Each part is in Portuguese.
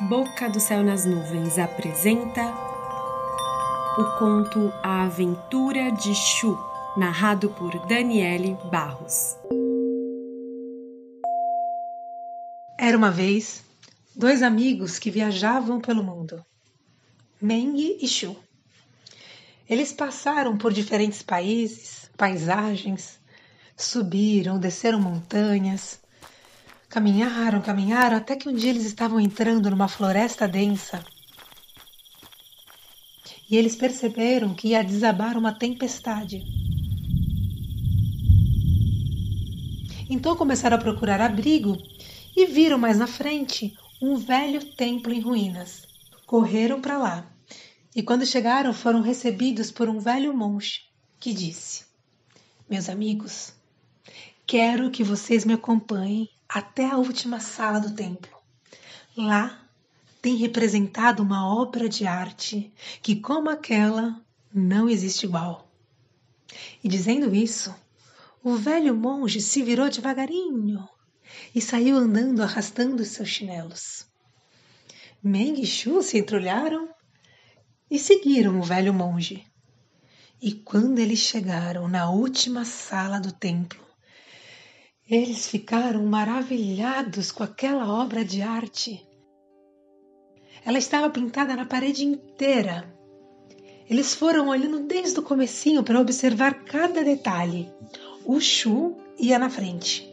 Boca do Céu nas Nuvens apresenta o conto A Aventura de Chu, narrado por Daniele Barros. Era uma vez dois amigos que viajavam pelo mundo, Meng e Chu. Eles passaram por diferentes países, paisagens, subiram, desceram montanhas, Caminharam, caminharam, até que um dia eles estavam entrando numa floresta densa. E eles perceberam que ia desabar uma tempestade. Então começaram a procurar abrigo e viram mais na frente um velho templo em ruínas. Correram para lá e, quando chegaram, foram recebidos por um velho monge que disse: Meus amigos, quero que vocês me acompanhem até a última sala do templo. Lá tem representado uma obra de arte que, como aquela, não existe igual. E dizendo isso, o velho monge se virou devagarinho e saiu andando arrastando os seus chinelos. Meng e se entrolharam e seguiram o velho monge. E quando eles chegaram na última sala do templo, eles ficaram maravilhados com aquela obra de arte. Ela estava pintada na parede inteira. Eles foram olhando desde o comecinho para observar cada detalhe. O Chu ia na frente.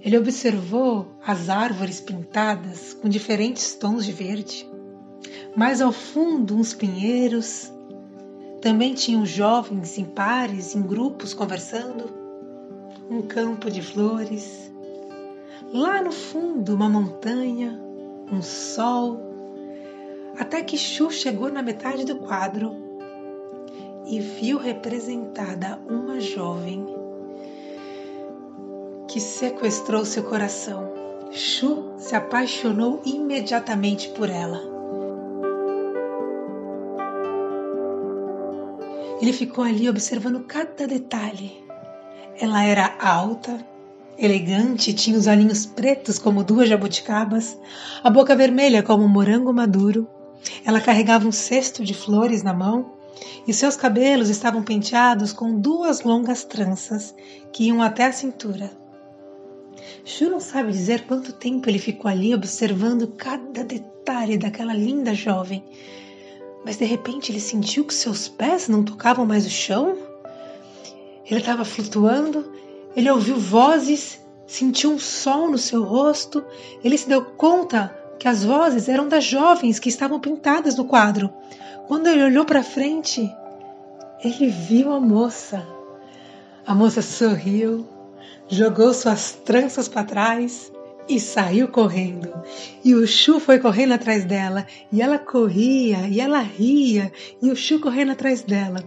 Ele observou as árvores pintadas com diferentes tons de verde. Mais ao fundo, uns pinheiros. Também tinham jovens em pares, em grupos, conversando um campo de flores, lá no fundo uma montanha, um sol, até que Chu chegou na metade do quadro e viu representada uma jovem que sequestrou seu coração. Chu se apaixonou imediatamente por ela. Ele ficou ali observando cada detalhe ela era alta, elegante, tinha os olhinhos pretos como duas jabuticabas, a boca vermelha como um morango maduro. Ela carregava um cesto de flores na mão e seus cabelos estavam penteados com duas longas tranças que iam até a cintura. Chu não sabe dizer quanto tempo ele ficou ali observando cada detalhe daquela linda jovem, mas de repente ele sentiu que seus pés não tocavam mais o chão ele estava flutuando, ele ouviu vozes, sentiu um sol no seu rosto, ele se deu conta que as vozes eram das jovens que estavam pintadas no quadro. Quando ele olhou para frente, ele viu a moça. A moça sorriu, jogou suas tranças para trás e saiu correndo. E o Chu foi correndo atrás dela, e ela corria, e ela ria, e o Chu correndo atrás dela.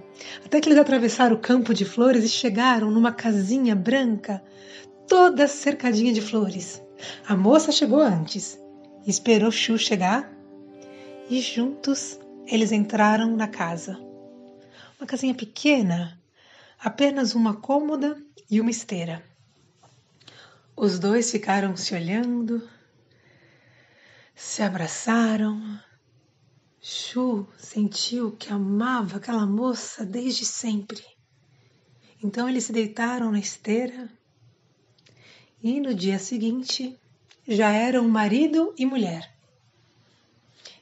Até que eles atravessaram o campo de flores e chegaram numa casinha branca, toda cercadinha de flores. A moça chegou antes, esperou Chu chegar, e juntos eles entraram na casa. Uma casinha pequena, apenas uma cômoda e uma esteira. Os dois ficaram se olhando, se abraçaram. Chu sentiu que amava aquela moça desde sempre. Então eles se deitaram na esteira e no dia seguinte já eram marido e mulher.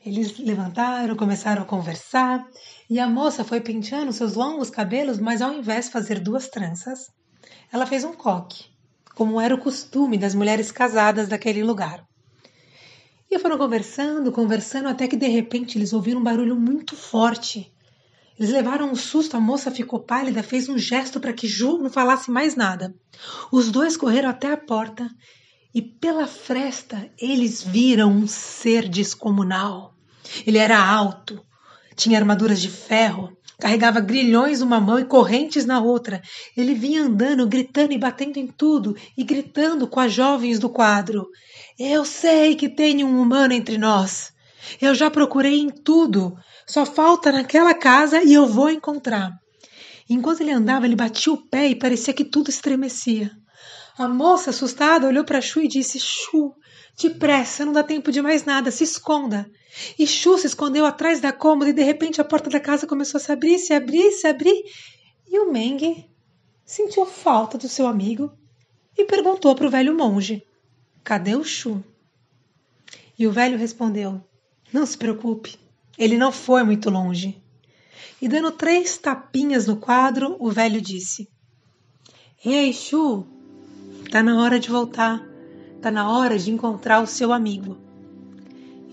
Eles levantaram, começaram a conversar e a moça foi penteando seus longos cabelos, mas ao invés de fazer duas tranças, ela fez um coque como era o costume das mulheres casadas daquele lugar. E foram conversando, conversando, até que de repente eles ouviram um barulho muito forte. Eles levaram um susto, a moça ficou pálida, fez um gesto para que Ju não falasse mais nada. Os dois correram até a porta e pela fresta eles viram um ser descomunal. Ele era alto, tinha armaduras de ferro, Carregava grilhões numa mão e correntes na outra. Ele vinha andando, gritando e batendo em tudo, e gritando com as jovens do quadro: Eu sei que tem um humano entre nós. Eu já procurei em tudo. Só falta naquela casa e eu vou encontrar. Enquanto ele andava, ele batia o pé e parecia que tudo estremecia. A moça, assustada, olhou para Chu e disse: Chu, depressa, não dá tempo de mais nada, se esconda. E Chu se escondeu atrás da cômoda e de repente a porta da casa começou a se abrir, se abrir, se abrir. E o Meng sentiu falta do seu amigo e perguntou para o velho monge: Cadê o Chu? E o velho respondeu: Não se preocupe, ele não foi muito longe. E dando três tapinhas no quadro, o velho disse: Ei, Chu, tá na hora de voltar, tá na hora de encontrar o seu amigo.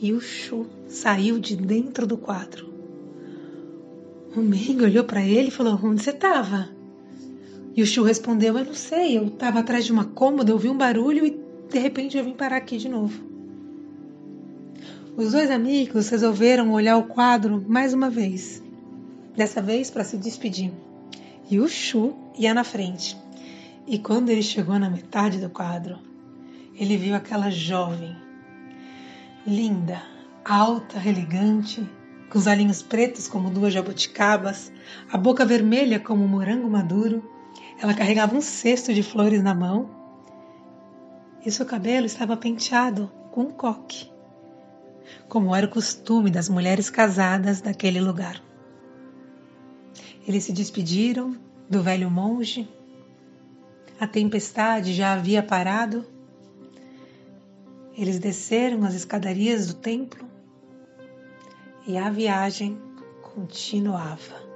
E o Chu saiu de dentro do quadro. O Meng olhou para ele e falou: Onde você estava? E o Chu respondeu: Eu não sei, eu estava atrás de uma cômoda, ouvi um barulho e de repente eu vim parar aqui de novo. Os dois amigos resolveram olhar o quadro mais uma vez, dessa vez para se despedir. E o Chu ia na frente. E quando ele chegou na metade do quadro, ele viu aquela jovem, linda, alta, elegante, com os olhinhos pretos como duas jabuticabas, a boca vermelha como um morango maduro. Ela carregava um cesto de flores na mão e seu cabelo estava penteado com um coque como era o costume das mulheres casadas daquele lugar. Eles se despediram do velho monge. A tempestade já havia parado. Eles desceram as escadarias do templo e a viagem continuava.